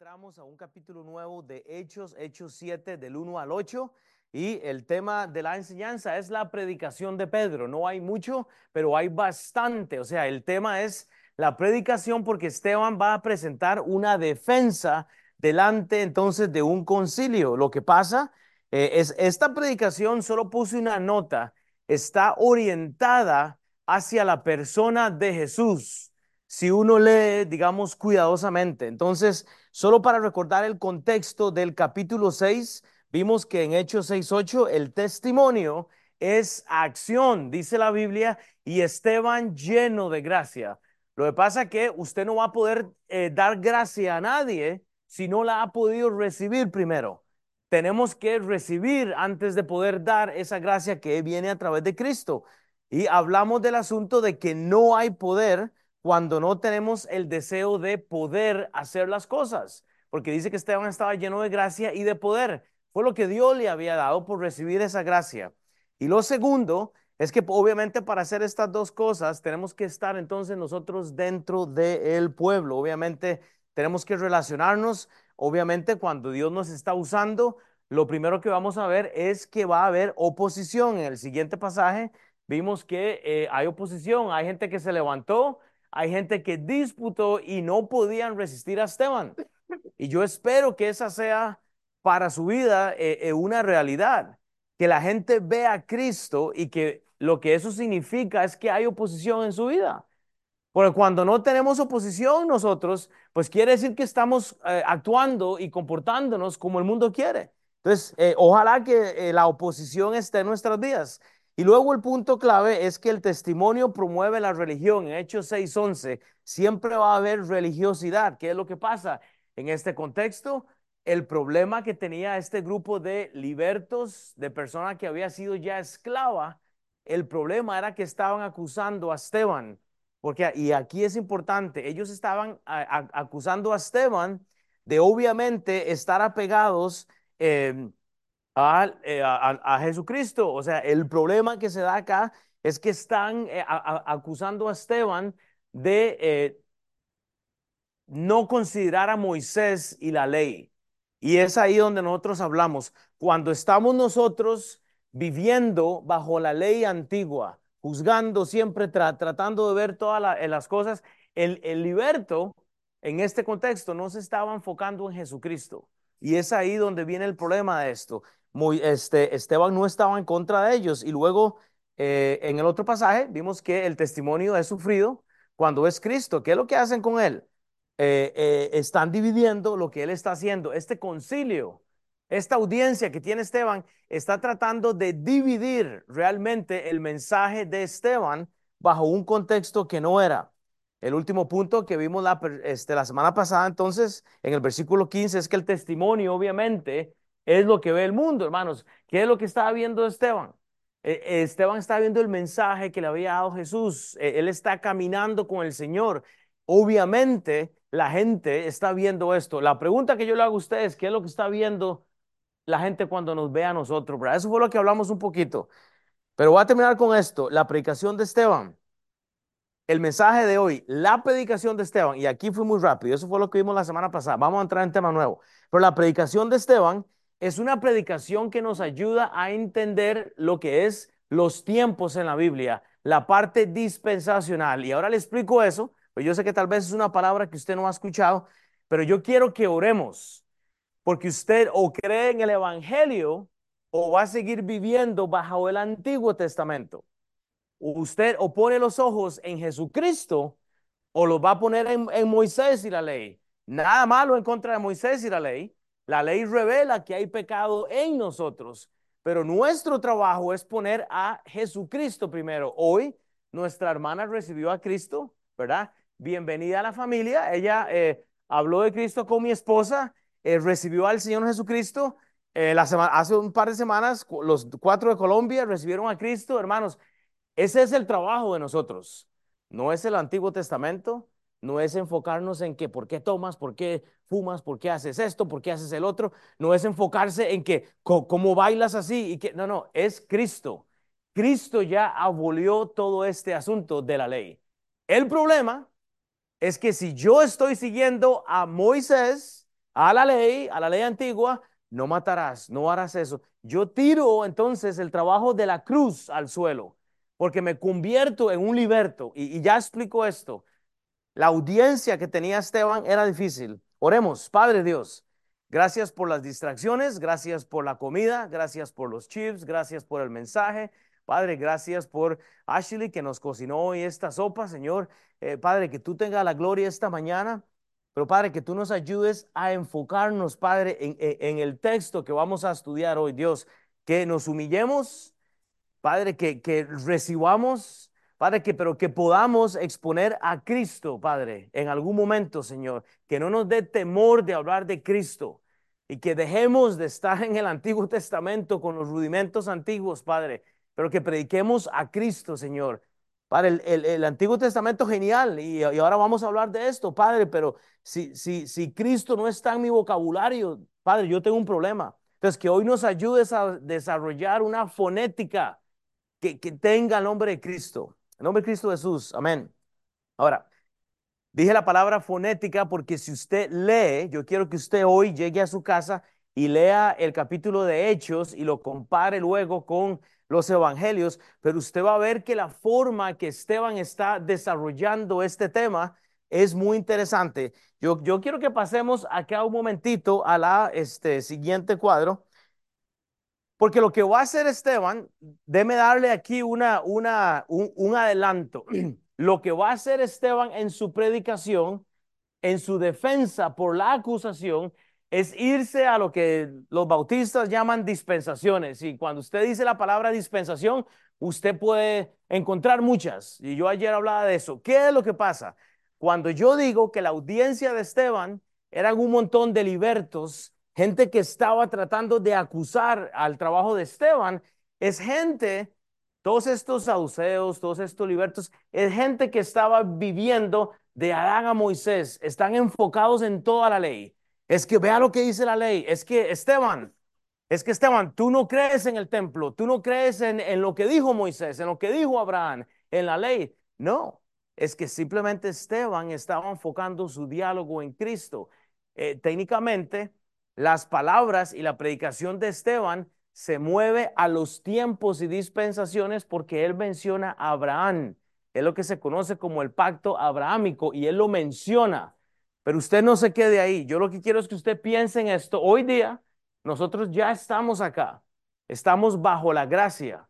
entramos a un capítulo nuevo de Hechos, Hechos 7, del 1 al 8. Y el tema de la enseñanza es la predicación de Pedro. No hay mucho, pero hay bastante. O sea, el tema es la predicación porque Esteban va a presentar una defensa delante entonces de un concilio. Lo que pasa eh, es, esta predicación, solo puse una nota, está orientada hacia la persona de Jesús si uno lee, digamos, cuidadosamente. Entonces, solo para recordar el contexto del capítulo 6, vimos que en Hechos 6.8 el testimonio es acción, dice la Biblia, y Esteban lleno de gracia. Lo que pasa es que usted no va a poder eh, dar gracia a nadie si no la ha podido recibir primero. Tenemos que recibir antes de poder dar esa gracia que viene a través de Cristo. Y hablamos del asunto de que no hay poder cuando no tenemos el deseo de poder hacer las cosas, porque dice que Esteban estaba lleno de gracia y de poder. Fue lo que Dios le había dado por recibir esa gracia. Y lo segundo es que obviamente para hacer estas dos cosas tenemos que estar entonces nosotros dentro del pueblo. Obviamente tenemos que relacionarnos. Obviamente cuando Dios nos está usando, lo primero que vamos a ver es que va a haber oposición. En el siguiente pasaje vimos que eh, hay oposición, hay gente que se levantó, hay gente que disputó y no podían resistir a Esteban. Y yo espero que esa sea para su vida eh, eh, una realidad, que la gente vea a Cristo y que lo que eso significa es que hay oposición en su vida. Porque cuando no tenemos oposición nosotros, pues quiere decir que estamos eh, actuando y comportándonos como el mundo quiere. Entonces, ojalá que la oposición esté en nuestras vidas. Y luego el punto clave es que el testimonio promueve la religión. En Hechos 6:11 siempre va a haber religiosidad. ¿Qué es lo que pasa? En este contexto, el problema que tenía este grupo de libertos, de personas que había sido ya esclava, el problema era que estaban acusando a Esteban. Porque, y aquí es importante, ellos estaban acusando a Esteban de obviamente estar apegados eh, eh, a, Jesucristo. O sea, el problema que se da acá es que están eh, acusando a Esteban de eh, no considerar a Moisés y la ley. Y es ahí donde nosotros hablamos. Cuando estamos nosotros viviendo bajo la ley antigua, juzgando siempre, tratando de ver todas las cosas, el, el liberto en este contexto no se estaba enfocando en Jesucristo. Y es ahí donde viene el problema de esto muy, este, Esteban no estaba en contra de ellos. Y luego eh, en el otro pasaje vimos que el testimonio es sufrido cuando es Cristo. ¿Qué es lo que hacen con él? Eh, eh, están dividiendo lo que él está haciendo. Este concilio, esta audiencia que tiene Esteban, está tratando de dividir realmente el mensaje de Esteban bajo un contexto que no era. El último punto que vimos la, este, la semana pasada, entonces, en el versículo 15, es que el testimonio, obviamente, es lo que ve el mundo, hermanos. ¿Qué es lo que estaba viendo Esteban? E, Esteban está viendo el mensaje que le había dado Jesús. E, él está caminando con el Señor. Obviamente, la gente está viendo esto. La pregunta que yo le hago a ustedes, ¿qué es lo que está viendo la gente cuando nos ve a nosotros? Eso fue lo que hablamos un poquito. Pero voy a terminar con esto. La predicación de Esteban. El mensaje de hoy, la predicación de Esteban, y aquí fui muy rápido, eso fue lo que vimos la semana pasada, vamos a entrar en tema nuevo, pero la predicación de Esteban es una predicación que nos ayuda a entender lo que es los tiempos en la Biblia, la parte dispensacional. Y ahora le explico eso, pues yo sé que tal vez es una palabra que usted no ha escuchado, pero yo quiero que oremos, porque usted o cree en el Evangelio o va a seguir viviendo bajo el Antiguo Testamento. Usted o pone los ojos en Jesucristo o los va a poner en, en Moisés y la ley. Nada malo en contra de Moisés y la ley, la ley revela que hay pecado en nosotros, pero nuestro trabajo es poner a Jesucristo primero. Hoy nuestra hermana recibió a Cristo, ¿verdad? Bienvenida a la familia. Ella eh, habló de Cristo con mi esposa, eh, recibió al Señor Jesucristo. Eh, hace un par de semanas, los cuatro de Colombia recibieron a Cristo, hermanos. Ese es el trabajo de nosotros. No es el Antiguo Testamento, no es enfocarnos en que por qué tomas, por qué fumas, por qué haces esto, por qué haces el otro. No es enfocarse en que cómo bailas así y que no, no, es Cristo. Cristo ya abolió todo este asunto de la ley. El problema es que si yo estoy siguiendo a Moisés a la ley, a la ley antigua, no matarás, no harás eso. Yo tiro entonces el trabajo de la cruz al suelo, porque me convierto en un liberto. Y, y ya explico esto. La audiencia que tenía Esteban era difícil. Oremos, Padre Dios. Gracias por las distracciones, gracias por la comida, gracias por los chips, gracias por el mensaje. Padre, gracias por Ashley que nos cocinó hoy esta sopa, Señor. Eh, Padre, que tú tengas la gloria esta mañana. Pero Padre, que tú nos ayudes a enfocarnos, Padre, en, el texto que vamos a estudiar hoy, Dios. Que nos humillemos, Padre, que, que recibamos, Padre, que pero que podamos exponer a Cristo, Padre, en algún momento, Señor. Que no nos dé temor de hablar de Cristo y que dejemos de estar en el Antiguo Testamento con los rudimentos antiguos, Padre, pero que prediquemos a Cristo, Señor. Padre, el, Antiguo Testamento genial y, ahora vamos a hablar de esto, Padre, pero si, si, si Cristo no está en mi vocabulario, Padre, yo tengo un problema. Entonces, que hoy nos ayudes a desarrollar una fonética que, que tenga el nombre de Cristo. El nombre de Cristo Jesús. Amén. Ahora, dije la palabra fonética porque si usted lee, yo quiero que usted hoy llegue a su casa y lea el capítulo de Hechos y lo compare luego con los evangelios, pero usted va a ver que la forma que Esteban está desarrollando este tema es muy interesante. Yo, yo quiero que pasemos acá un momentito a la este, siguiente cuadro, porque lo que va a hacer Esteban, déme darle aquí una, una, un, un adelanto. Lo que va a hacer Esteban en su predicación, en su defensa por la acusación, es irse a lo que los bautistas llaman dispensaciones. Y cuando usted dice la palabra dispensación, usted puede encontrar muchas. Y yo ayer hablaba de eso. ¿Qué es lo que pasa? Cuando yo digo que la audiencia de Esteban eran un montón de libertos, gente que estaba tratando de acusar al trabajo de Esteban, es gente, todos estos saduceos, todos estos libertos, es gente que estaba viviendo de Adán a Moisés, están enfocados en toda la ley es que vea lo que dice la ley. Es que Esteban, es que Esteban, tú no crees en el templo, tú no crees en, en lo que dijo Moisés, en lo que dijo Abraham, en la ley. No, es que simplemente Esteban estaba enfocando su diálogo en Cristo. Eh, técnicamente, las palabras y la predicación de Esteban se mueve a los tiempos y dispensaciones porque él menciona a Abraham. Es lo que se conoce como el pacto abrahámico y él lo menciona. Pero usted no se quede ahí. Yo lo que quiero es que usted piense en esto. Hoy día, nosotros ya estamos acá. Estamos bajo la gracia.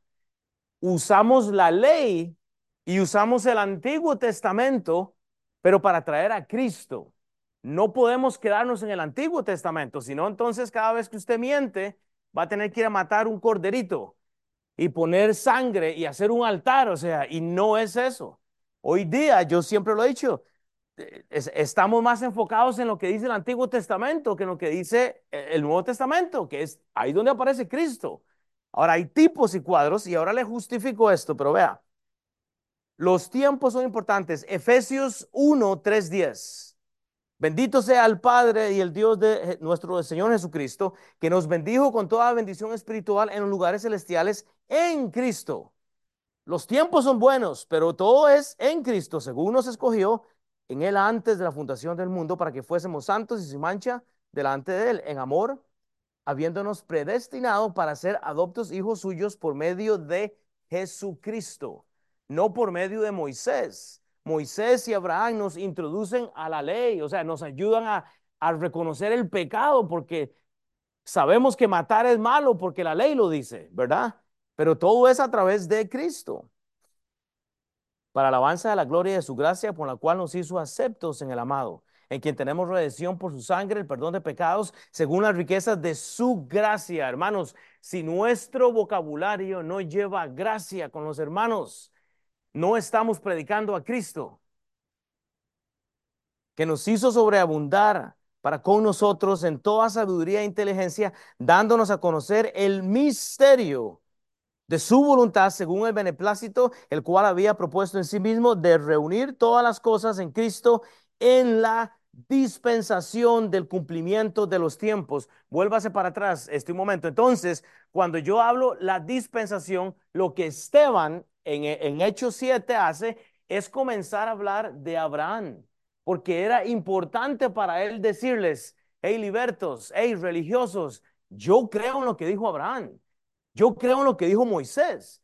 Usamos la ley y usamos el Antiguo Testamento, pero para traer a Cristo. No podemos quedarnos en el Antiguo Testamento, sino entonces cada vez que usted miente, va a tener que ir a matar un corderito y poner sangre y hacer un altar, o sea, y no es eso. Hoy día, yo siempre lo he dicho, estamos más enfocados en lo que dice el Antiguo Testamento que en lo que dice eh, el Nuevo Testamento, que es ahí donde aparece Cristo. Ahora hay tipos y cuadros y ahora le justifico esto, pero vea, los tiempos son importantes. Efesios 1, 3, 10. Bendito sea el Padre y el Dios de nuestro Señor Jesucristo, que nos bendijo con toda bendición espiritual en los lugares celestiales en Cristo. Los tiempos son buenos, pero todo es en Cristo, según nos escogió en Él antes de la fundación del mundo para que fuésemos santos y sin mancha delante de Él, en amor, habiéndonos predestinado para ser adoptos hijos suyos por medio de Jesucristo, no por medio de Moisés. Moisés y Abraham nos introducen a la ley, o sea, nos ayudan a, a reconocer el pecado porque sabemos que matar es malo porque la ley lo dice, ¿verdad? Pero todo es a través de Cristo para alabanza de la gloria de su gracia, por la cual nos hizo aceptos en el amado, en quien tenemos redención por su sangre, el perdón de pecados, según las riquezas de su gracia. Hermanos, si nuestro vocabulario no lleva gracia con los hermanos, no estamos predicando a Cristo, que nos hizo sobreabundar para con nosotros en toda sabiduría e inteligencia, dándonos a conocer el misterio de su voluntad según el beneplácito, el cual había propuesto en sí mismo de reunir todas las cosas en Cristo en la dispensación del cumplimiento de los tiempos. Vuélvase para atrás este momento. Entonces, cuando yo hablo la dispensación, lo que Esteban en, Hechos 7 hace es comenzar a hablar de Abraham, porque era importante para él decirles, hey libertos, hey religiosos, yo creo en lo que dijo Abraham, yo creo en lo que dijo Moisés,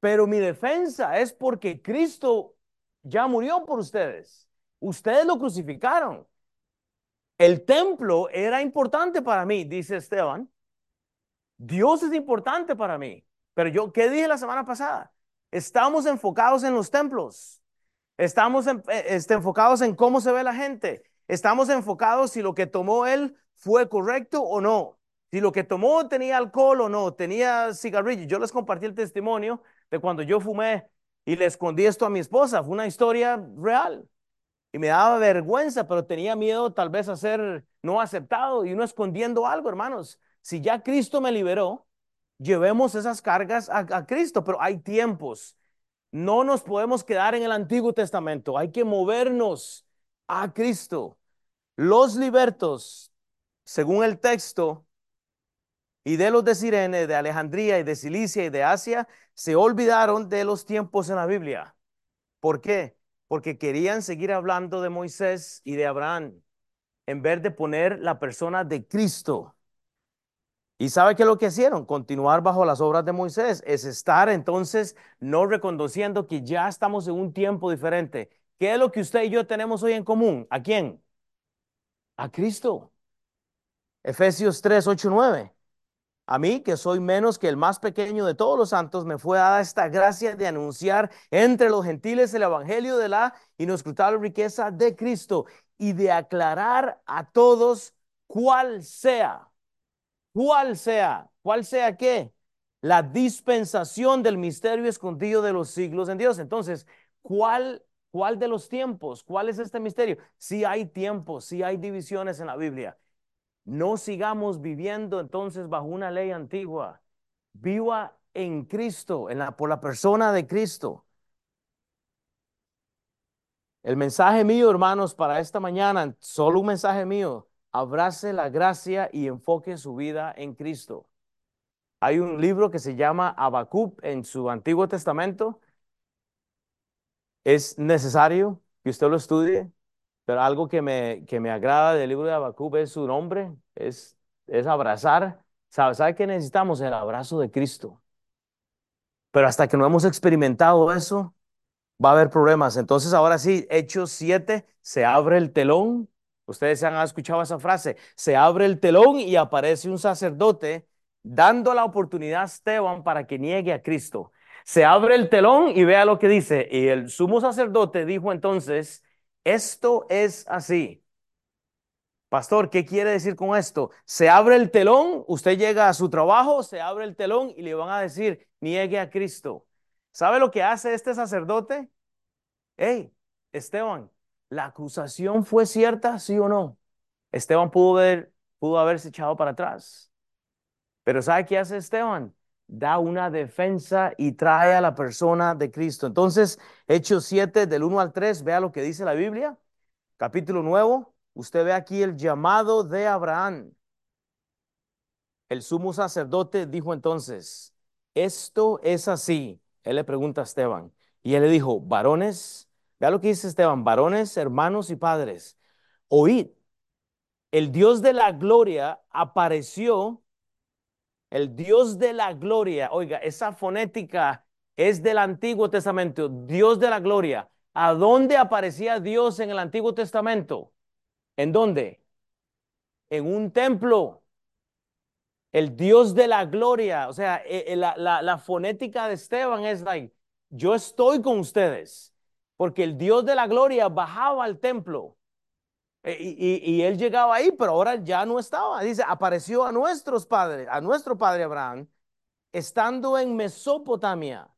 pero mi defensa es porque Cristo ya murió por ustedes. Ustedes lo crucificaron. El templo era importante para mí, dice Esteban. Dios es importante para mí. Pero yo, ¿qué dije la semana pasada? Estamos enfocados en los templos. Estamos eh, este, enfocados en cómo se ve la gente. Estamos enfocados si lo que tomó él fue correcto o no. Si lo que tomó tenía alcohol o no, tenía cigarrillo. Yo les compartí el testimonio de cuando yo fumé y le escondí esto a mi esposa. Fue una historia real. Y me daba vergüenza, pero tenía miedo tal vez a ser no aceptado y uno escondiendo algo, hermanos. Si ya Cristo me liberó, llevemos esas cargas a, Cristo, pero hay tiempos. No nos podemos quedar en el Antiguo Testamento, hay que movernos a Cristo. Los libertos, según el texto, y de los de Sirene, de Alejandría y de Cilicia y de Asia, se olvidaron de los tiempos en la Biblia. ¿Por qué? Porque querían seguir hablando de Moisés y de Abraham en vez de poner la persona de Cristo. ¿Y sabe qué es lo que hicieron? Continuar bajo las obras de Moisés. Es estar entonces no reconociendo que ya estamos en un tiempo diferente. ¿Qué es lo que usted y yo tenemos hoy en común? ¿A quién? A Cristo. Efesios 3, 8, 9. A mí, que soy menos que el más pequeño de todos los santos, me fue dada esta gracia de anunciar entre los gentiles el evangelio de la inescrutable riqueza de Cristo y de aclarar a todos cuál sea, cuál sea, cuál sea qué, la dispensación del misterio escondido de los siglos en Dios. Entonces, ¿cuál, cuál de los tiempos? ¿Cuál es este misterio? Si hay tiempos, si hay divisiones en la Biblia. No sigamos viviendo entonces bajo una ley antigua. Viva en Cristo, en la, por la persona de Cristo. El mensaje mío, hermanos, para esta mañana, solo un mensaje mío, abrace la gracia y enfoque su vida en Cristo. Hay un libro que se llama Habacuc en su Antiguo Testamento. Es necesario que usted lo estudie. Pero algo que me, que me agrada del libro de Habacuc es su nombre, es, es abrazar. ¿Sabe, ¿Sabe qué necesitamos? El abrazo de Cristo. Pero hasta que no hemos experimentado eso, va a haber problemas. Entonces, ahora sí, Hechos 7, se abre el telón. Ustedes han escuchado esa frase. Se abre el telón y aparece un sacerdote dando la oportunidad a Esteban para que niegue a Cristo. Se abre el telón y vea lo que dice. Y el sumo sacerdote dijo entonces, esto es así. Pastor, ¿qué quiere decir con esto? Se abre el telón, usted llega a su trabajo, se abre el telón y le van a decir, niegue a Cristo. ¿Sabe lo que hace este sacerdote? Hey, Esteban, ¿la acusación fue cierta, sí o no? Esteban pudo, ver, pudo haberse echado para atrás. Pero ¿sabe qué hace Esteban? da una defensa y trae a la persona de Cristo. Entonces, Hechos 7 del 1 al 3, vea lo que dice la Biblia. Capítulo nuevo, usted ve aquí el llamado de Abraham. El sumo sacerdote dijo entonces, esto es así. Él le pregunta a Esteban y él le dijo, varones, vea lo que dice Esteban, varones, hermanos y padres, oíd, el Dios de la gloria apareció el Dios de la gloria, oiga, esa fonética es del Antiguo Testamento, Dios de la gloria. ¿A dónde aparecía Dios en el Antiguo Testamento? ¿En dónde? En un templo. El Dios de la gloria, o sea, eh, eh, la, fonética de Esteban es like, yo estoy con ustedes, porque el Dios de la gloria bajaba al templo. Eh, y, él llegaba ahí, pero ahora ya no estaba. Dice, apareció a nuestros padres, a nuestro padre Abraham, estando en Mesopotamia,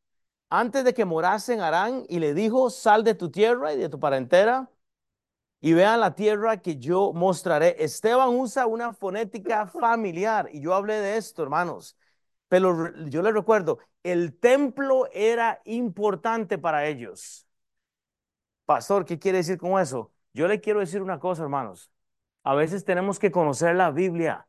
antes de que morase en Arán, y le dijo, sal de tu tierra y de tu parentela, y vean la tierra que yo mostraré. Esteban usa una fonética familiar, y yo hablé de esto, hermanos. Pero yo les recuerdo, el templo era importante para ellos. Pastor, ¿qué quiere decir con eso? Yo le quiero decir una cosa, hermanos. A veces tenemos que conocer la Biblia.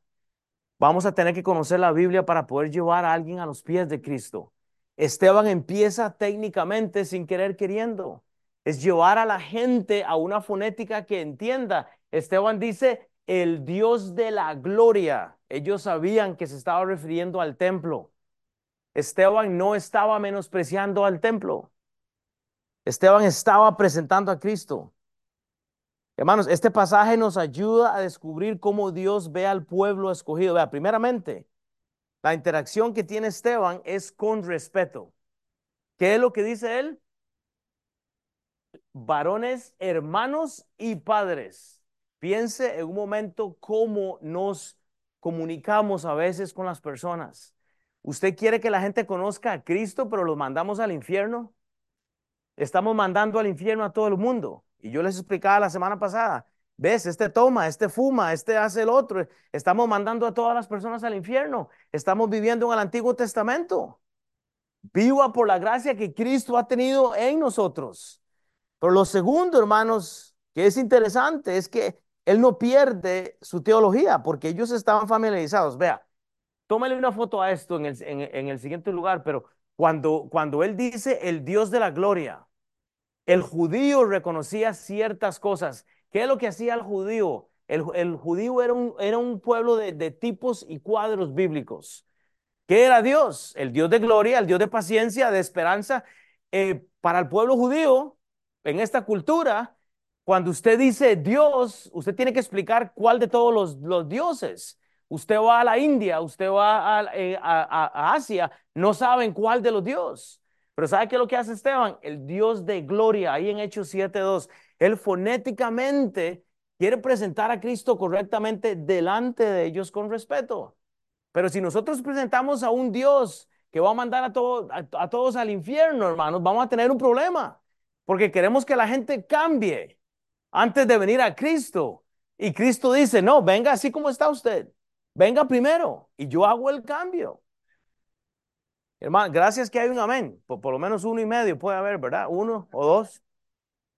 Vamos a tener que conocer la Biblia para poder llevar a alguien a los pies de Cristo. Esteban empieza técnicamente sin querer queriendo. Es llevar a la gente a una fonética que entienda. Esteban dice, el Dios de la gloria. Ellos sabían que se estaba refiriendo al templo. Esteban no estaba menospreciando al templo. Esteban estaba presentando a Cristo. Hermanos, este pasaje nos ayuda a descubrir cómo Dios ve al pueblo escogido. Vea, primeramente, la interacción que tiene Esteban es con respeto. ¿Qué es lo que dice él? Varones, hermanos y padres. Piense en un momento cómo nos comunicamos a veces con las personas. ¿Usted quiere que la gente conozca a Cristo, pero los mandamos al infierno? Estamos mandando al infierno a todo el mundo. Y yo les explicaba la semana pasada, ves, este toma, este fuma, este hace el otro. Estamos mandando a todas las personas al infierno. Estamos viviendo en el Antiguo Testamento. Viva por la gracia que Cristo ha tenido en nosotros. Pero lo segundo, hermanos, que es interesante, es que él no pierde su teología porque ellos estaban familiarizados. Vea, tómale una foto a esto en el, en el siguiente lugar, pero cuando, cuando él dice el Dios de la gloria, el judío reconocía ciertas cosas. ¿Qué es lo que hacía el judío? El, judío era un, pueblo de, tipos y cuadros bíblicos. ¿Qué era Dios? El Dios de gloria, el Dios de paciencia, de esperanza. Eh, para el pueblo judío, en esta cultura, cuando usted dice Dios, usted tiene que explicar cuál de todos los, dioses. Usted va a la India, usted va eh, a, a Asia, no saben cuál de los dioses. Pero ¿sabe qué es lo que hace Esteban? El Dios de gloria, ahí en Hechos 7.2, él fonéticamente quiere presentar a Cristo correctamente delante de ellos con respeto. Pero si nosotros presentamos a un Dios que va a mandar a, a, todos al infierno, hermanos, vamos a tener un problema. Porque queremos que la gente cambie antes de venir a Cristo. Y Cristo dice, no, venga así como está usted. Venga primero y yo hago el cambio. Hermano, gracias que hay un amén. Por, por, lo menos uno y medio puede haber, ¿verdad? Uno o dos.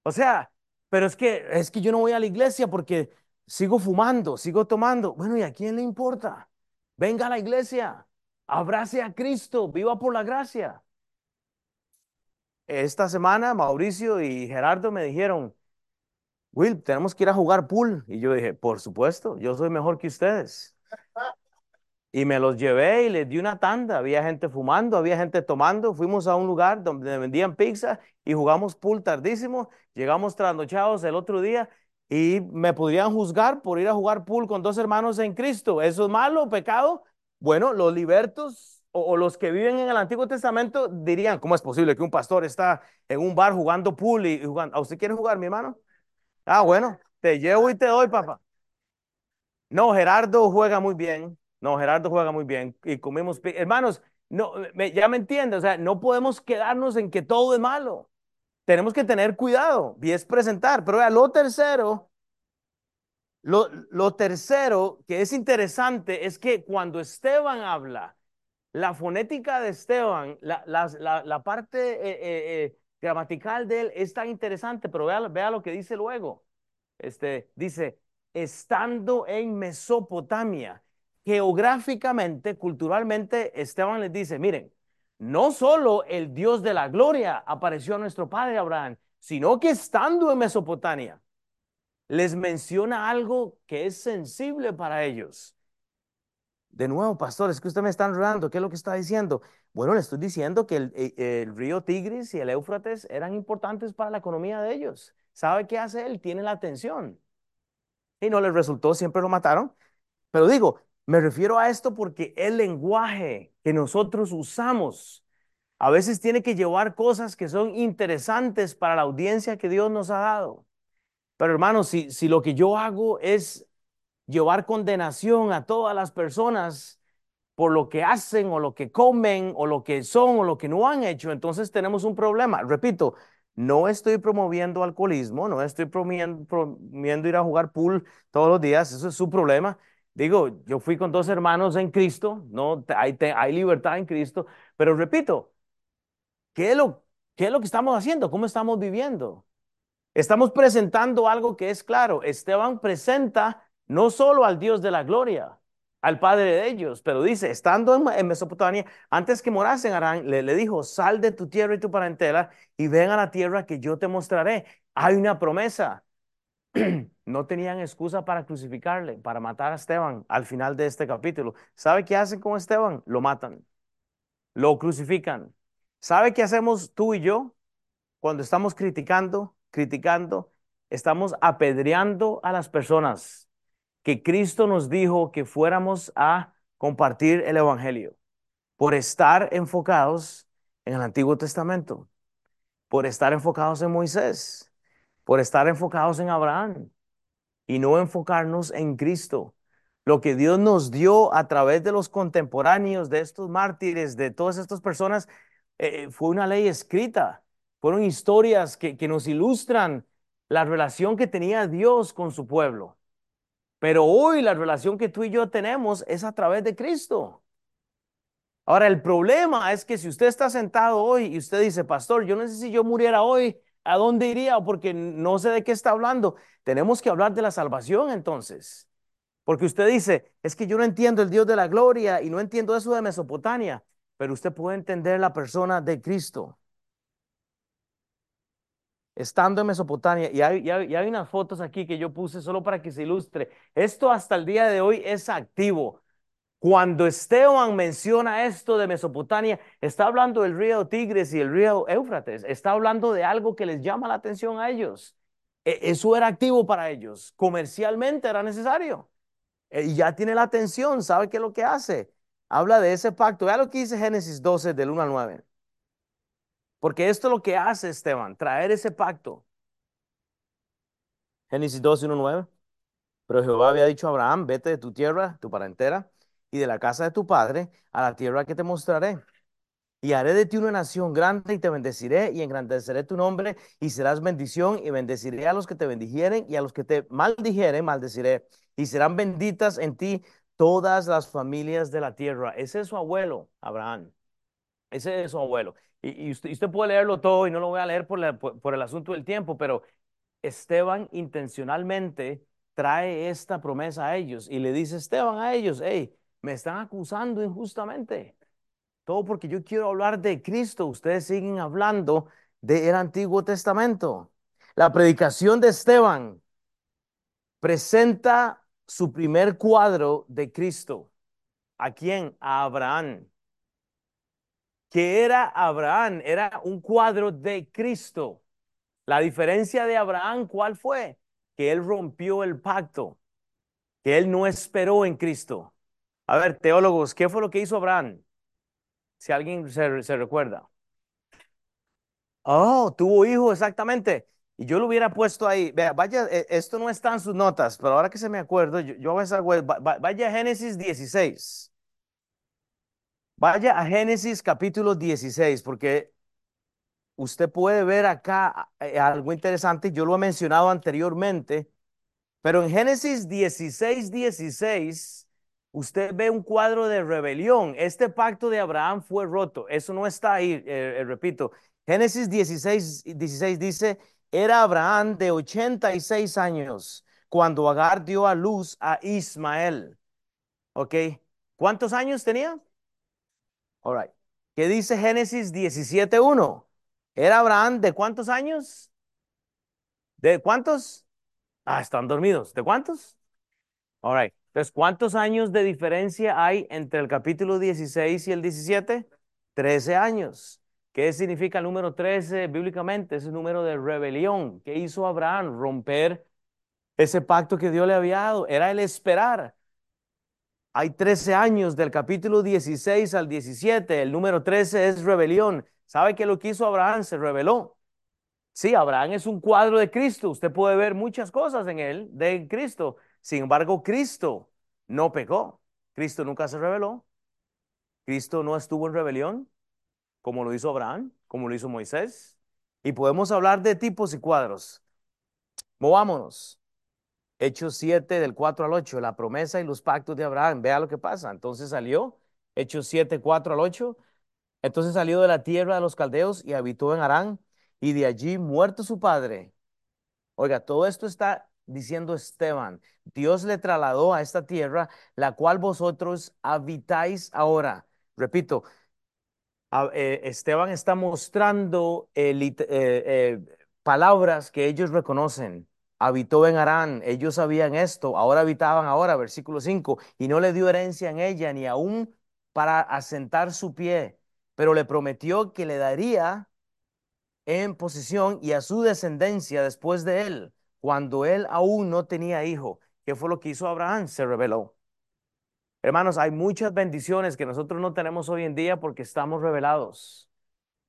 O sea, pero es que, es que yo no voy a la iglesia porque sigo fumando, sigo tomando. Bueno, ¿y a quién le importa? Venga a la iglesia, abrace a Cristo, viva por la gracia. Esta semana Mauricio y Gerardo me dijeron, Will, tenemos que ir a jugar pool. Y yo dije, por supuesto, yo soy mejor que ustedes. Y me los llevé y les di una tanda. Había gente fumando, había gente tomando. Fuimos a un lugar donde vendían pizza y jugamos pool tardísimo. Llegamos trasnochados el otro día y me podrían juzgar por ir a jugar pool con dos hermanos en Cristo. ¿Eso es malo, pecado? Bueno, los libertos o, los que viven en el Antiguo Testamento dirían, ¿cómo es posible que un pastor está en un bar jugando pool y jugando? ¿A usted quiere jugar, mi hermano? Ah, bueno, te llevo y te doy, papá. No, Gerardo juega muy bien. No, Gerardo juega muy bien y comemos. Hermanos, no, ya me entiende, o sea, no podemos quedarnos en que todo es malo. Tenemos que tener cuidado y es presentar. Pero vea, lo tercero, lo, tercero que es interesante es que cuando Esteban habla, la fonética de Esteban, la, parte eh, eh, eh, gramatical de él es tan interesante, pero vea, vea lo que dice luego. Este, dice, estando en Mesopotamia geográficamente, culturalmente, Esteban les dice, miren, no solo el Dios de la gloria apareció a nuestro padre Abraham, sino que estando en Mesopotamia, les menciona algo que es sensible para ellos. De nuevo, pastor, es que usted me está enredando. ¿Qué es lo que está diciendo? Bueno, le estoy diciendo que el, eh, el, río Tigris y el Éufrates eran importantes para la economía de ellos. ¿Sabe qué hace él? Tiene la atención. Y no les resultó, siempre lo mataron. Pero digo, me refiero a esto porque el lenguaje que nosotros usamos a veces tiene que llevar cosas que son interesantes para la audiencia que Dios nos ha dado. Pero hermanos, si, si lo que yo hago es llevar condenación a todas las personas por lo que hacen o lo que comen o lo que son o lo que no han hecho, entonces tenemos un problema. Repito, no estoy promoviendo alcoholismo, no estoy promoviendo, promoviendo ir a jugar pool todos los días, eso es su problema. Digo, yo fui con dos hermanos en Cristo, no hay, hay libertad en Cristo, pero repito, ¿qué es, lo, ¿qué es lo que estamos haciendo? ¿Cómo estamos viviendo? Estamos presentando algo que es claro. Esteban presenta no solo al Dios de la gloria, al Padre de ellos, pero dice, estando en, Mesopotamia, antes que morase en Arán, le, le dijo, sal de tu tierra y tu parentela y ven a la tierra que yo te mostraré. Hay una promesa. no tenían excusa para crucificarle, para matar a Esteban al final de este capítulo. ¿Sabe qué hacen con Esteban? Lo matan, lo crucifican. ¿Sabe qué hacemos tú y yo cuando estamos criticando, criticando? Estamos apedreando a las personas que Cristo nos dijo que fuéramos a compartir el Evangelio por estar enfocados en el Antiguo Testamento, por estar enfocados en Moisés, por estar enfocados en Abraham y no enfocarnos en Cristo. Lo que Dios nos dio a través de los contemporáneos, de estos mártires, de todas estas personas, eh, fue una ley escrita. Fueron historias que nos ilustran la relación que tenía Dios con su pueblo. Pero hoy la relación que tú y yo tenemos es a través de Cristo. Ahora, el problema es que si usted está sentado hoy y usted dice, pastor, yo no sé si yo muriera hoy, ¿a dónde iría? Porque no sé de qué está hablando. Tenemos que hablar de la salvación entonces. Porque usted dice, es que yo no entiendo el Dios de la gloria y no entiendo eso de Mesopotamia, pero usted puede entender la persona de Cristo. Estando en Mesopotamia, y hay, y hay unas fotos aquí que yo puse solo para que se ilustre. Esto hasta el día de hoy es activo. Cuando Esteban menciona esto de Mesopotamia, está hablando del río Tigres y el río Éufrates, está hablando de algo que les llama la atención a ellos. E, eso era activo para ellos, comercialmente era necesario. E, y ya tiene la atención, sabe qué es lo que hace. Habla de ese pacto. Vea lo que dice Génesis 12 del 1 al 9. Porque esto es lo que hace Esteban, traer ese pacto. Génesis 12, 1 al 9. Pero Jehová había dicho a Abraham, vete de tu tierra, tu parentela y de la casa de tu padre a la tierra que te mostraré. Y haré de ti una nación grande y te bendeciré y engrandeceré tu nombre y serás bendición y bendeciré a los que te bendijeren y a los que te maldijeren, maldeciré. Y serán benditas en ti todas las familias de la tierra. Ese es su abuelo, Abraham. Ese es su abuelo. Y, usted, puede leerlo todo y no lo voy a leer por, el asunto del tiempo, pero Esteban intencionalmente trae esta promesa a ellos y le dice Esteban a ellos, hey, me están acusando injustamente. Todo porque yo quiero hablar de Cristo. Ustedes siguen hablando del Antiguo Testamento. La predicación de Esteban presenta su primer cuadro de Cristo. ¿A quién? A Abraham. ¿Qué era Abraham? Era un cuadro de Cristo. La diferencia de Abraham, ¿cuál fue? Que él rompió el pacto, que él no esperó en Cristo. A ver, teólogos, ¿qué fue lo que hizo Abraham? Si alguien se, recuerda. Oh, tuvo hijo, exactamente. Y yo lo hubiera puesto ahí. Vea, vaya, e, esto no está en sus notas, pero ahora que se me acuerdo, yo, a veces vaya a Génesis 16. Vaya a Génesis capítulo 16, porque usted puede ver acá eh, algo interesante. Yo lo he mencionado anteriormente, pero en Génesis 16, 16 usted ve un cuadro de rebelión. Este pacto de Abraham fue roto. Eso no está ahí, eh, eh, repito. Génesis 16, 16 dice, era Abraham de 86 años cuando Agar dio a luz a Ismael. ¿Ok? ¿Cuántos años tenía? All right. ¿Qué dice Génesis 17.1? ¿Era Abraham de cuántos años? ¿De cuántos? Ah, están dormidos. ¿De cuántos? All right. Entonces, ¿cuántos años de diferencia hay entre el capítulo 16 y el 17? 13 años. ¿Qué significa el número 13 bíblicamente? Es el número de rebelión. ¿Qué hizo Abraham? Romper ese pacto que Dios le había dado. Era el esperar. Hay 13 años del capítulo 16 al 17. El número 13 es rebelión. ¿Sabe qué lo que hizo Abraham? Se rebeló. Sí, Abraham es un cuadro de Cristo. Usted puede ver muchas cosas en él, de Cristo. Sin embargo, Cristo no pecó. Cristo nunca se rebeló. Cristo no estuvo en rebelión, como lo hizo Abraham, como lo hizo Moisés. Y podemos hablar de tipos y cuadros. Movámonos. Hechos 7 del 4 al 8, la promesa y los pactos de Abraham. Vea lo que pasa. Entonces salió, Hechos 7, 4 al 8. Entonces salió de la tierra de los caldeos y habitó en Arán. Y de allí, muerto su padre. Oiga, todo esto está diciendo Esteban, Dios le trasladó a esta tierra, la cual vosotros habitáis ahora. Repito, eh, Esteban está mostrando eh, eh, palabras que ellos reconocen. habitó en Arán, ellos sabían esto, ahora habitaban ahora, versículo 5, y no le dio herencia en ella, ni aún para asentar su pie, pero le prometió que le daría en posesión y a su descendencia después de él, cuando él aún no tenía hijo. ¿Qué fue lo que hizo Abraham? Se reveló. Hermanos, hay muchas bendiciones que nosotros no tenemos hoy en día porque estamos revelados.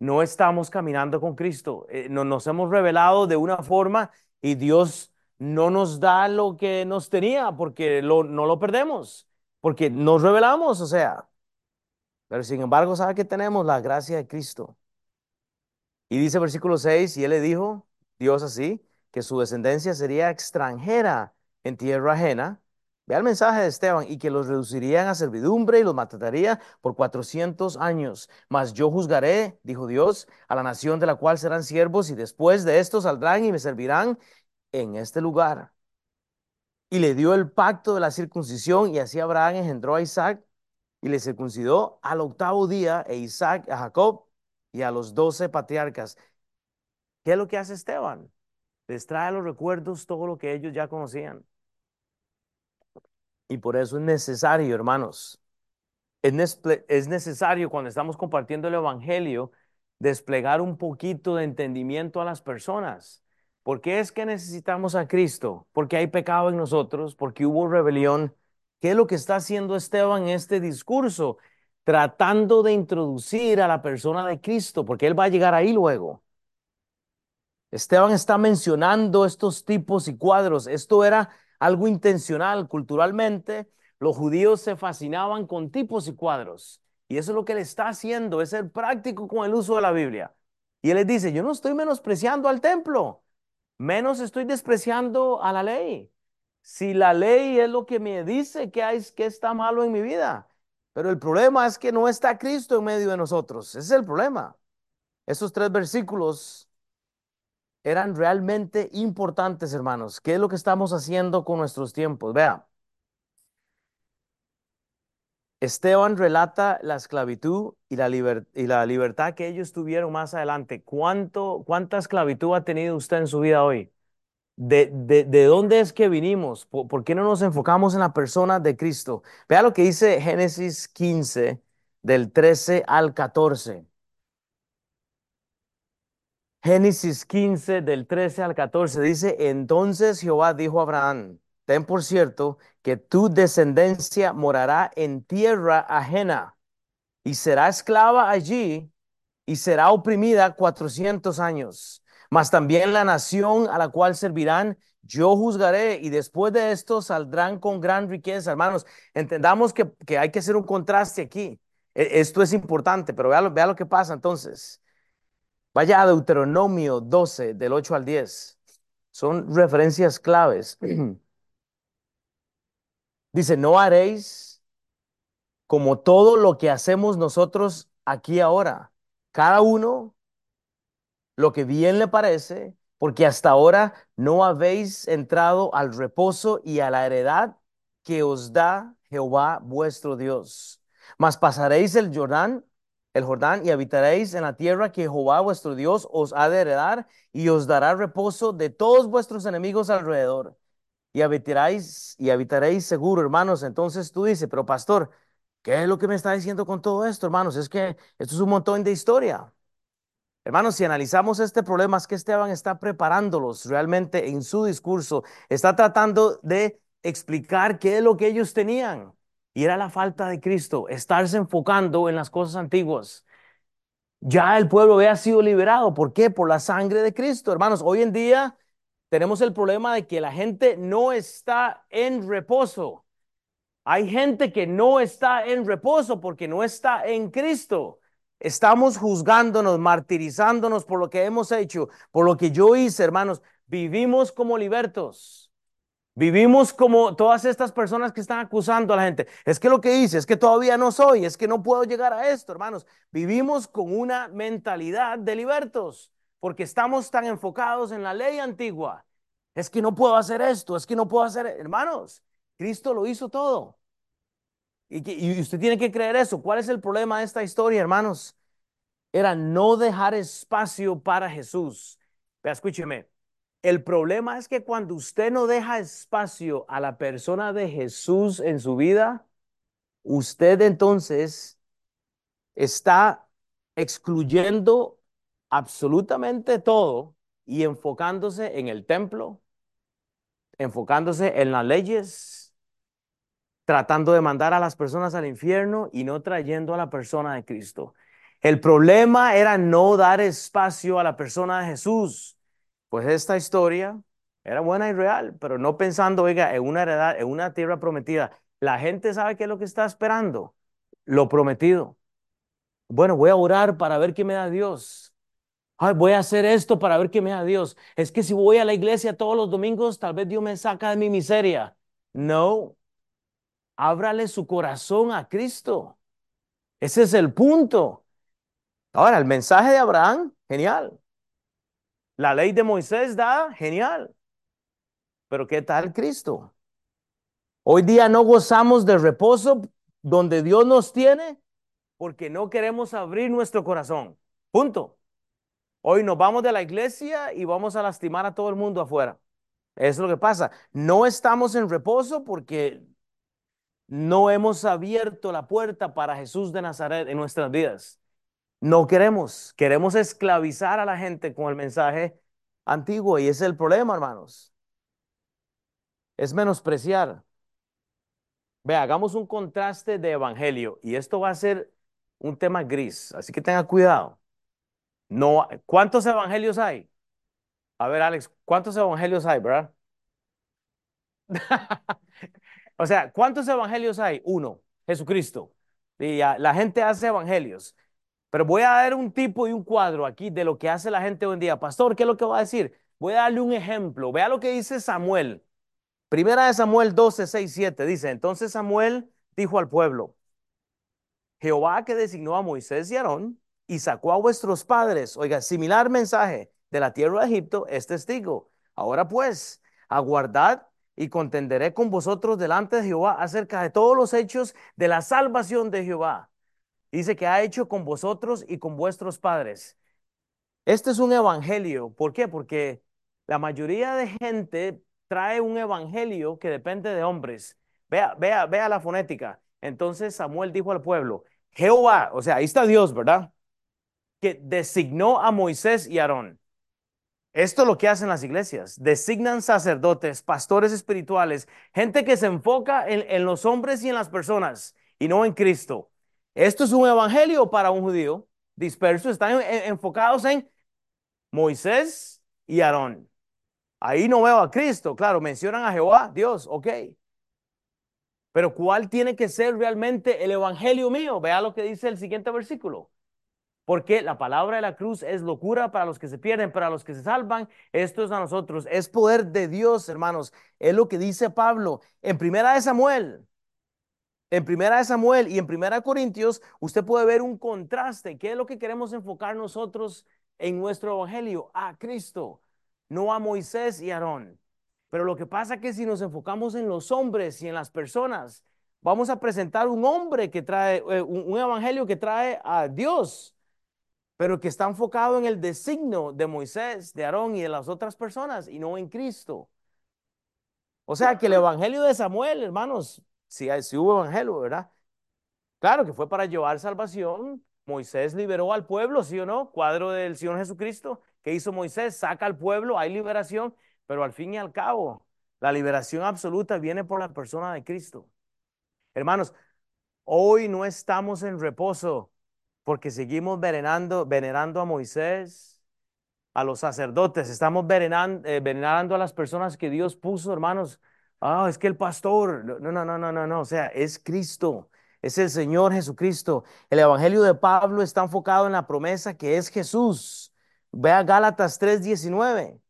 No estamos caminando con Cristo. Eh, no, nos hemos revelado de una forma y Dios no nos da lo que nos tenía porque no lo perdemos, porque nos revelamos, o sea. Pero sin embargo, ¿sabe que tenemos? La gracia de Cristo. Y dice versículo 6, y él le dijo, Dios así, que su descendencia sería extranjera en tierra ajena. Ve el mensaje de Esteban, y que los reducirían a servidumbre y los mataría por cuatrocientos años. Mas yo juzgaré, dijo Dios, a la nación de la cual serán siervos, y después de esto saldrán y me servirán en este lugar. Y le dio el pacto de la circuncisión, y así Abraham engendró a Isaac, y le circuncidó al octavo día, e Isaac a Jacob, y a los doce patriarcas. ¿Qué es lo que hace Esteban? Les trae los recuerdos todo lo que ellos ya conocían. Y por eso es necesario, hermanos, es, necesario cuando estamos compartiendo el Evangelio desplegar un poquito de entendimiento a las personas. ¿Por qué es que necesitamos a Cristo? Porque hay pecado en nosotros, porque hubo rebelión. ¿Qué es lo que está haciendo Esteban en este discurso? Tratando de introducir a la persona de Cristo, porque él va a llegar ahí luego. Esteban está mencionando estos tipos y cuadros. Esto era algo intencional culturalmente. Los judíos se fascinaban con tipos y cuadros. Y eso es lo que él está haciendo, es ser práctico con el uso de la Biblia. Y él les dice, yo no estoy menospreciando al templo, menos estoy despreciando a la ley. Si la ley es lo que me dice que, hay, que está malo en mi vida, pero el problema es que no está Cristo en medio de nosotros. Ese es el problema. Esos tres versículos eran realmente importantes, hermanos. ¿Qué es lo que estamos haciendo con nuestros tiempos? Vea, Esteban relata la esclavitud y la, libertad que ellos tuvieron más adelante. ¿Cuánto, ¿Cuánta esclavitud ha tenido usted en su vida hoy? ¿De, de, dónde es que vinimos? ¿Por, ¿Por, qué no nos enfocamos en la persona de Cristo? Vea lo que dice Génesis 15, del 13 al 14. Génesis 15 del 13 al 14 dice, entonces Jehová dijo a Abraham, ten por cierto que tu descendencia morará en tierra ajena y será esclava allí y será oprimida cuatrocientos años. Mas también la nación a la cual servirán, yo juzgaré y después de esto saldrán con gran riqueza. Hermanos, entendamos que, hay que hacer un contraste aquí. E, esto es importante, pero vea, vea lo que pasa entonces. Vaya a Deuteronomio 12, del 8 al 10. Son referencias claves. Dice, no haréis como todo lo que hacemos nosotros aquí ahora. Cada uno lo que bien le parece, porque hasta ahora no habéis entrado al reposo y a la heredad que os da Jehová vuestro Dios. Mas pasaréis el Jordán el Jordán y habitaréis en la tierra que Jehová vuestro Dios os ha de heredar y os dará reposo de todos vuestros enemigos alrededor. Y habitaréis y habitaréis seguro, hermanos. Entonces tú dices, pero pastor, ¿qué es lo que me está diciendo con todo esto, hermanos? Es que esto es un montón de historia. Hermanos, si analizamos este problema, es que Esteban está preparándolos realmente en su discurso, está tratando de explicar qué es lo que ellos tenían. Y era la falta de Cristo, estarse enfocando en las cosas antiguas. Ya el pueblo había sido liberado. ¿Por qué? Por la sangre de Cristo. Hermanos, hoy en día tenemos el problema de que la gente no está en reposo. Hay gente que no está en reposo porque no está en Cristo. Estamos juzgándonos, martirizándonos por lo que hemos hecho, por lo que yo hice, hermanos. Vivimos como libertos. Vivimos como todas estas personas que están acusando a la gente. Es que lo que hice es que todavía no soy, es que no puedo llegar a esto, hermanos. Vivimos con una mentalidad de libertos porque estamos tan enfocados en la ley antigua. Es que no puedo hacer esto, es que no puedo hacer, hermanos, Cristo lo hizo todo. Y, y usted tiene que creer eso. ¿Cuál es el problema de esta historia, hermanos? Era no dejar espacio para Jesús. Escúcheme. El problema es que cuando usted no deja espacio a la persona de Jesús en su vida, usted entonces está excluyendo absolutamente todo y enfocándose en el templo, enfocándose en las leyes, tratando de mandar a las personas al infierno y no trayendo a la persona de Cristo. El problema era no dar espacio a la persona de Jesús. Pues esta historia era buena y real, pero no pensando, oiga, en una heredad, en una tierra prometida. La gente sabe qué es lo que está esperando, lo prometido. Bueno, voy a orar para ver qué me da Dios. Ay, voy a hacer esto para ver qué me da Dios. Es que si voy a la iglesia todos los domingos, tal vez Dios me saca de mi miseria. No, ábrale su corazón a Cristo. Ese es el punto. Ahora, el mensaje de Abraham, genial. La ley de Moisés da, genial. Pero ¿qué tal Cristo? Hoy día no gozamos de reposo donde Dios nos tiene porque no queremos abrir nuestro corazón. Punto. Hoy nos vamos de la iglesia y vamos a lastimar a todo el mundo afuera. Es lo que pasa. No estamos en reposo porque no hemos abierto la puerta para Jesús de Nazaret en nuestras vidas. No queremos, queremos esclavizar a la gente con el mensaje antiguo y ese es el problema, hermanos. Es menospreciar. Ve, hagamos un contraste de evangelio y esto va a ser un tema gris, así que tenga cuidado. No, ¿cuántos evangelios hay? A ver, Alex, ¿cuántos evangelios hay, verdad? o sea, ¿cuántos evangelios hay? Uno, Jesucristo. Y la gente hace evangelios. Pero voy a dar un tipo y un cuadro aquí de lo que hace la gente hoy en día. Pastor, ¿qué es lo que va a decir? Voy a darle un ejemplo. Vea lo que dice Samuel. Primera de Samuel 12, 6, 7. Dice, entonces Samuel dijo al pueblo, Jehová que designó a Moisés y Aarón y sacó a vuestros padres, oiga, similar mensaje de la tierra de Egipto, es testigo. Ahora pues, aguardad y contenderé con vosotros delante de Jehová acerca de todos los hechos de la salvación de Jehová Dice que ha hecho con vosotros y con vuestros padres. Este es un evangelio. ¿Por qué? Porque la mayoría de gente trae un evangelio que depende de hombres. Vea, vea, vea la fonética. Entonces Samuel dijo al pueblo, Jehová, o sea, ahí está Dios, ¿verdad? Que designó a Moisés y Aarón. Esto es lo que hacen las iglesias. Designan sacerdotes, pastores espirituales, gente que se enfoca en, en los hombres y en las personas y no en Cristo. Esto es un evangelio para un judío disperso. Están enfocados en Moisés y Aarón. Ahí no veo a Cristo. Claro, mencionan a Jehová, Dios, ok. Pero ¿cuál tiene que ser realmente el evangelio mío? Vea lo que dice el siguiente versículo. Porque la palabra de la cruz es locura para los que se pierden, para los que se salvan. Esto es a nosotros. Es poder de Dios, hermanos. Es lo que dice Pablo en Primera de Samuel en Primera de Samuel y en Primera Corintios, usted puede ver un contraste. ¿Qué es lo que queremos enfocar nosotros en nuestro evangelio? A Cristo, no a Moisés y Aarón. Pero lo que pasa es que si nos enfocamos en los hombres y en las personas, vamos a presentar un hombre que trae, eh, un, evangelio que trae a Dios, pero que está enfocado en el designio de Moisés, de Aarón y de las otras personas y no en Cristo. O sea que el evangelio de Samuel, hermanos, si, hubo evangelio, ¿verdad? Claro que fue para llevar salvación. Moisés liberó al pueblo, ¿sí o no? Cuadro del Señor Jesucristo. ¿Qué hizo Moisés? Saca al pueblo, hay liberación, pero al fin y al cabo, la liberación absoluta viene por la persona de Cristo. Hermanos, hoy no estamos en reposo porque seguimos venerando, venerando a Moisés, a los sacerdotes, estamos venerando, eh, venerando a las personas que Dios puso, hermanos, Ah, es que el pastor, no, no, no, no, no, no, o sea, es Cristo, es el Señor Jesucristo. El Evangelio de Pablo está enfocado en la promesa que es Jesús. Vea Gálatas 3:19.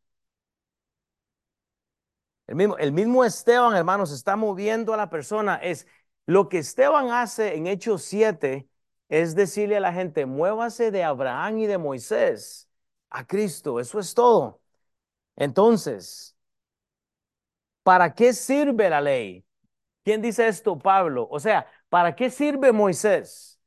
El mismo, el mismo Esteban, hermanos, está moviendo a la persona. Es lo que Esteban hace en Hechos 7, es decirle a la gente, muévase de Abraham y de Moisés a Cristo. Eso es todo. Entonces, ¿Para qué sirve la ley? ¿Quién dice esto? Pablo. O sea, ¿para qué sirve Moisés?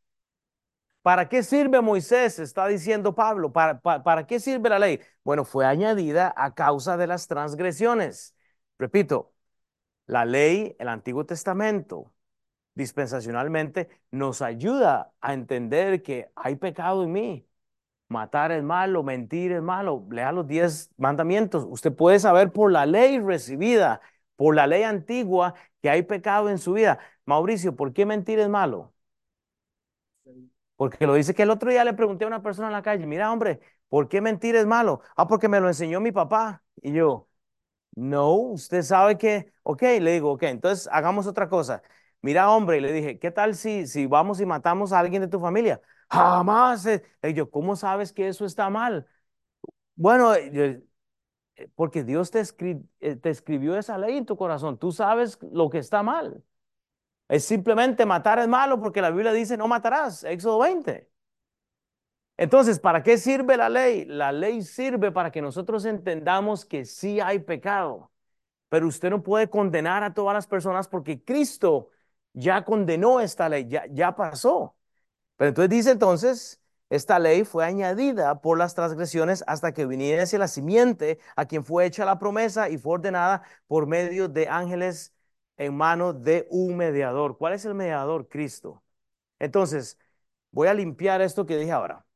¿Para qué sirve Moisés? Está diciendo Pablo. ¿Para, para, para qué sirve la ley? Bueno, fue añadida a causa de las transgresiones. Repito, la ley, el Antiguo Testamento, dispensacionalmente, nos ayuda a entender que hay pecado en mí. Matar es malo, mentir es malo. Lea los diez mandamientos. Usted puede saber por la ley recibida, por la ley antigua, que hay pecado en su vida. Mauricio, ¿por qué mentir es malo? Porque lo dice que el otro día le pregunté a una persona en la calle, mira hombre, ¿por qué mentir es malo? Ah, porque me lo enseñó mi papá. Y yo, no, usted sabe que, ok, le digo, ok, entonces hagamos otra cosa. Mira hombre, y le dije, ¿qué tal si, si vamos y matamos a alguien de tu familia? Jamás. Eh". Yo, ¿cómo sabes que eso está mal? Bueno, eh, porque Dios te, eh, escribió esa ley en tu corazón. Tú sabes lo que está mal. Es simplemente matar es malo porque la Biblia dice no matarás, Éxodo 20. Entonces, ¿para qué sirve la ley? La ley sirve para que nosotros entendamos que sí hay pecado, pero usted no puede condenar a todas las personas porque Cristo ya condenó esta ley, ya pasó. Pero entonces dice entonces, esta ley fue añadida por las transgresiones hasta que viniese la simiente a quien fue hecha la promesa y fue ordenada por medio de ángeles en manos de un mediador. ¿Cuál es el mediador? Cristo. Entonces, voy a limpiar esto que dije ahora.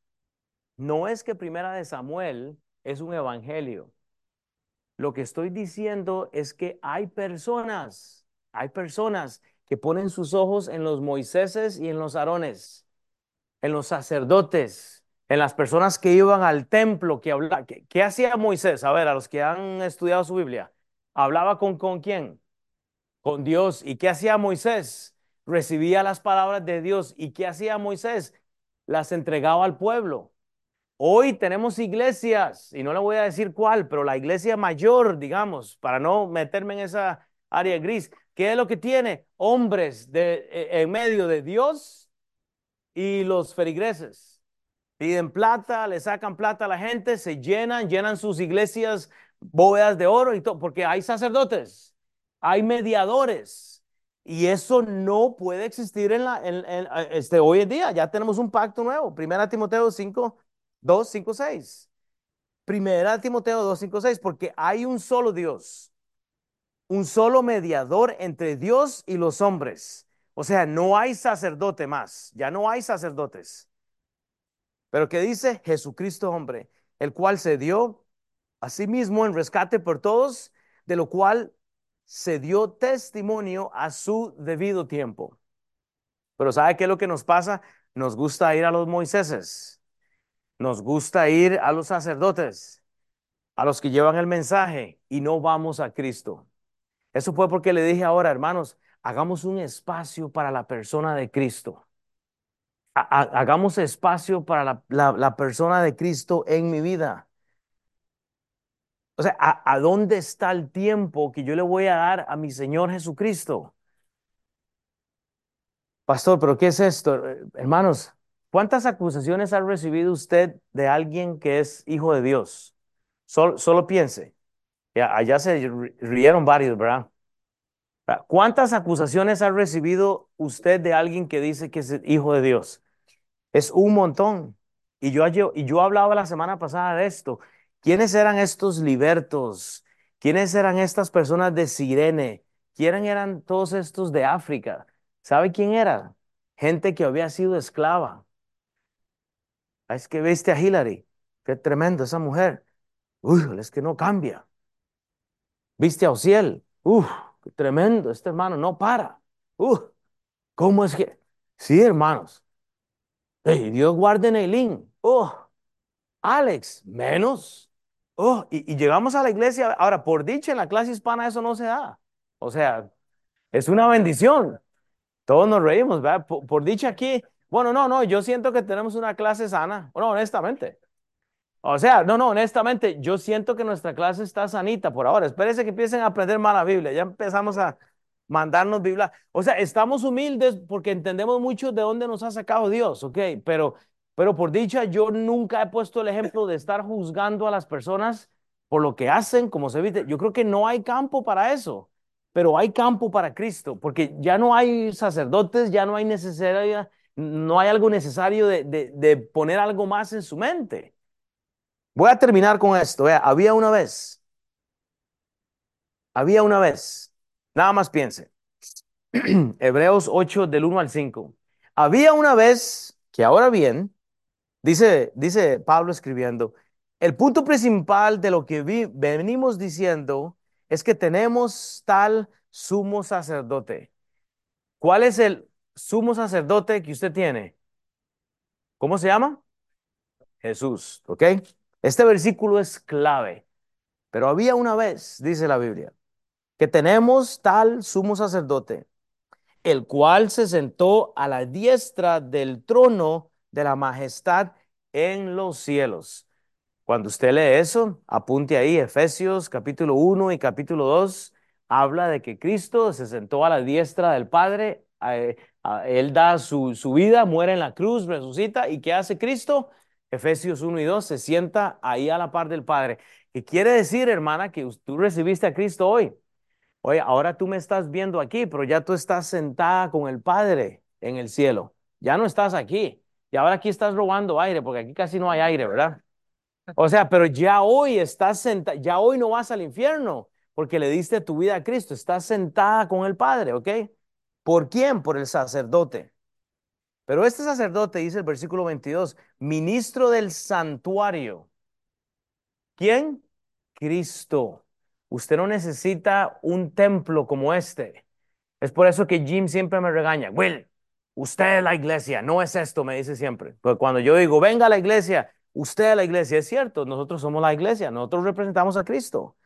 No es que Primera de Samuel es un evangelio. Lo que estoy diciendo es que hay personas, hay personas que ponen sus ojos en los Moiséses y en los Aarones, en los sacerdotes, en las personas que iban al templo, que hablaban. ¿Qué, hacía Moisés? A ver, a los que han estudiado su Biblia. ¿Hablaba con, con quién? con Dios. ¿Y qué hacía Moisés? Recibía las palabras de Dios. ¿Y qué hacía Moisés? Las entregaba al pueblo. Hoy tenemos iglesias, y no le voy a decir cuál, pero la iglesia mayor, digamos, para no meterme en esa área gris, ¿qué es lo que tiene? Hombres de, e, en medio de Dios y los ferigreses. Piden plata, le sacan plata a la gente, se llenan, llenan sus iglesias bóvedas de oro y todo, porque hay sacerdotes hay mediadores. Y eso no puede existir en la, este, hoy en día. Ya tenemos un pacto nuevo. Primera Timoteo 5, 2, 5, 6. Primera Timoteo 2, 5, 6. Porque hay un solo Dios. Un solo mediador entre Dios y los hombres. O sea, no hay sacerdote más. Ya no hay sacerdotes. Pero que dice Jesucristo hombre, el cual se dio a sí mismo en rescate por todos, de lo cual se dio testimonio a su debido tiempo. Pero ¿sabe qué es lo que nos pasa? Nos gusta ir a los Moiséses, nos gusta ir a los sacerdotes, a los que llevan el mensaje y no vamos a Cristo. Eso fue porque le dije ahora, hermanos, hagamos un espacio para la persona de Cristo. hagamos espacio para la persona de Cristo en mi vida. O sea, ¿a, dónde está el tiempo que yo le voy a dar a mi Señor Jesucristo? Pastor, ¿pero qué es esto? Hermanos, ¿cuántas acusaciones ha recibido usted de alguien que es hijo de Dios? solo piense. allá se rieron varios, ¿verdad? ¿Cuántas acusaciones ha recibido usted de alguien que dice que es hijo de Dios? Es un montón. Y yo, y yo hablaba la semana pasada de esto. ¿Quiénes eran estos libertos? ¿Quiénes eran estas personas de Sirene? ¿Quiénes eran todos estos de África? ¿Sabe quién era? Gente que había sido esclava. Ah, es que viste a Hillary. Qué tremendo esa mujer. Uy, es que no cambia. Viste a Ociel. Uf, tremendo. Este hermano no para. Uf, ¿cómo es que? Sí, hermanos. Hey, Dios guarde Neilín. Oh, Alex, menos. Oh, y, llegamos a la iglesia. Ahora, por dicha, en la clase hispana eso no se da. O sea, es una bendición. Todos nos reímos, ¿verdad? Por, dicha aquí. Bueno, no, no, yo siento que tenemos una clase sana. Bueno, honestamente. O sea, no, no, honestamente, yo siento que nuestra clase está sanita por ahora. Espérese que empiecen a aprender más la Biblia. Ya empezamos a mandarnos Biblia. O sea, estamos humildes porque entendemos mucho de dónde nos ha sacado Dios, ¿ok? Pero pero por dicha, yo nunca he puesto el ejemplo de estar juzgando a las personas por lo que hacen, como se viste. Yo creo que no hay campo para eso, pero hay campo para Cristo, porque ya no hay sacerdotes, ya no hay necesidad no hay algo necesario de, de poner algo más en su mente. Voy a terminar con esto. Vea, había una vez, había una vez, nada más piense. Hebreos 8 del 1 al 5. Había una vez que ahora bien, dice, dice Pablo escribiendo, el punto principal de lo que venimos diciendo es que tenemos tal sumo sacerdote. ¿Cuál es el sumo sacerdote que usted tiene? ¿Cómo se llama? Jesús, ¿ok? Este versículo es clave. Pero había una vez, dice la Biblia, que tenemos tal sumo sacerdote, el cual se sentó a la diestra del trono de la majestad en los cielos. Cuando usted lee eso, apunte ahí, Efesios capítulo 1 y capítulo 2, habla de que Cristo se sentó a la diestra del Padre, él da su, su vida, muere en la cruz, resucita, ¿y qué hace Cristo? Efesios 1 y 2, se sienta ahí a la par del Padre. ¿Qué quiere decir, hermana, que tú recibiste a Cristo hoy? Oye, ahora tú me estás viendo aquí, pero ya tú estás sentada con el Padre en el cielo. Ya no estás aquí. Y ahora aquí estás robando aire, porque aquí casi no hay aire, ¿verdad? O sea, pero ya hoy estás sentada, ya hoy no vas al infierno, porque le diste tu vida a Cristo. Estás sentada con el Padre, ¿ok? ¿Por quién? Por el sacerdote. Pero este sacerdote, dice el versículo 22, ministro del santuario. ¿Quién? Cristo. Usted no necesita un templo como este. Es por eso que Jim siempre me regaña. Will, usted es la iglesia, no es esto, me dice siempre. Porque cuando yo digo, venga a la iglesia, usted es la iglesia, es cierto, nosotros somos la iglesia, nosotros representamos a Cristo.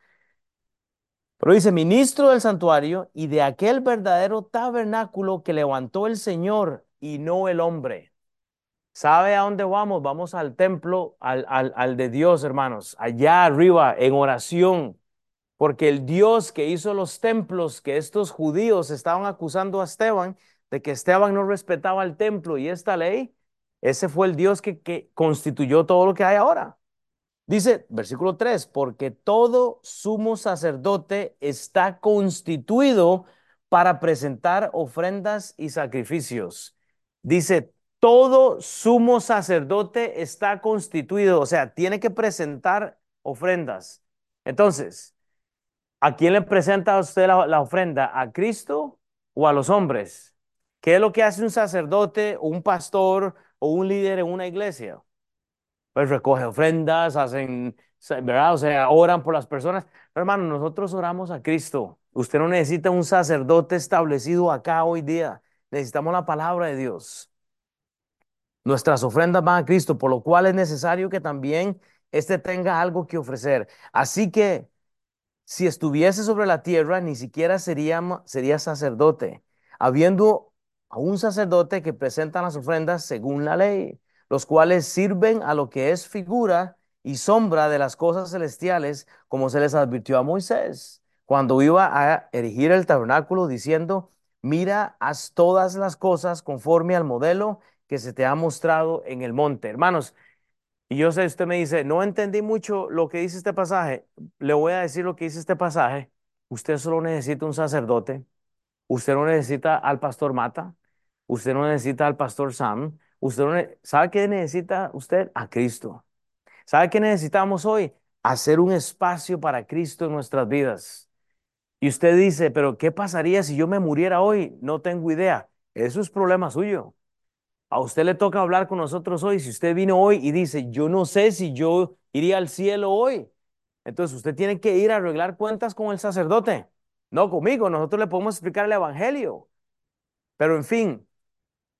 Pero dice, ministro del santuario y de aquel verdadero tabernáculo que levantó el Señor y no el hombre. ¿Sabe a dónde vamos? Vamos al templo, al, al, de Dios, hermanos, allá arriba, en oración. Porque el Dios que hizo los templos, que estos judíos estaban acusando a Esteban de que Esteban no respetaba el templo y esta ley, ese fue el Dios que, que constituyó todo lo que hay ahora. Dice, versículo 3, porque todo sumo sacerdote está constituido para presentar ofrendas y sacrificios Dice, todo sumo sacerdote está constituido, o sea, tiene que presentar ofrendas. Entonces, ¿a quién le presenta usted la, ofrenda? ¿A Cristo o a los hombres? ¿Qué es lo que hace un sacerdote un pastor o un líder en una iglesia? Pues recoge ofrendas, hacen, ¿verdad? O sea, oran por las personas. hermano, nosotros oramos a Cristo. Usted no necesita un sacerdote establecido acá hoy día. Necesitamos la palabra de Dios. Nuestras ofrendas van a Cristo, por lo cual es necesario que también éste tenga algo que ofrecer. Así que si estuviese sobre la tierra, ni siquiera sería, sería sacerdote, habiendo a un sacerdote que presenta las ofrendas según la ley, los cuales sirven a lo que es figura y sombra de las cosas celestiales, como se les advirtió a Moisés, cuando iba a erigir el tabernáculo, diciendo, mira, haz todas las cosas conforme al modelo que se te ha mostrado en el monte. Hermanos, y yo sé, usted me dice, no entendí mucho lo que dice este pasaje. Le voy a decir lo que dice este pasaje. Usted solo necesita un sacerdote. Usted no necesita al pastor Mata. Usted no necesita al pastor Sam. Usted no ¿Sabe qué necesita usted? A Cristo. ¿Sabe qué necesitamos hoy? Hacer un espacio para Cristo en nuestras vidas. Y usted dice, pero ¿qué pasaría si yo me muriera hoy? No tengo idea. Eso es problema suyo. A usted le toca hablar con nosotros hoy. Si usted vino hoy y dice, yo no sé si yo iría al cielo hoy, entonces usted tiene que ir a arreglar cuentas con el sacerdote, no conmigo. Nosotros le podemos explicar el Evangelio. Pero en fin,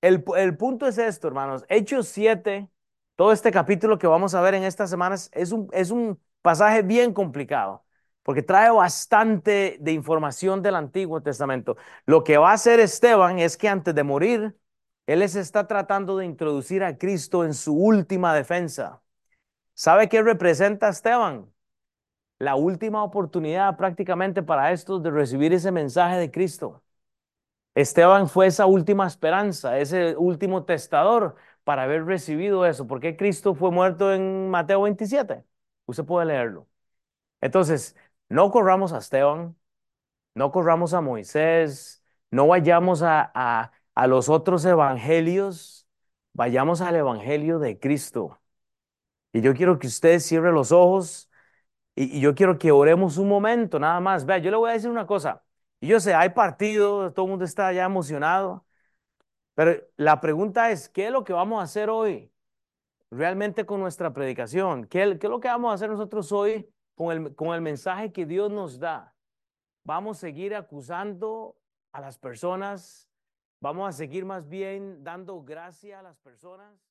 el, el punto es esto, hermanos. Hechos 7, todo este capítulo que vamos a ver en estas semanas es un, es un pasaje bien complicado porque trae bastante de información del Antiguo Testamento. Lo que va a hacer Esteban es que antes de morir, él les está tratando de introducir a Cristo en su última defensa. ¿Sabe qué representa Esteban? La última oportunidad prácticamente para estos de recibir ese mensaje de Cristo. Esteban fue esa última esperanza, ese último testador para haber recibido eso. ¿Por qué Cristo fue muerto en Mateo 27? Usted puede leerlo. Entonces, no corramos a Esteban, no corramos a Moisés, no vayamos a, a los otros evangelios, vayamos al evangelio de Cristo. Y yo quiero que ustedes cierren los ojos y, yo quiero que oremos un momento, nada más. Vea, yo le voy a decir una cosa. Y yo sé, hay partido, todo el mundo está ya emocionado, pero la pregunta es, ¿qué es lo que vamos a hacer hoy realmente con nuestra predicación? ¿Qué, qué es lo que vamos a hacer nosotros hoy con el, mensaje que Dios nos da? ¿Vamos a seguir acusando a las personas? ¿Vamos a seguir más bien dando gracia a las personas?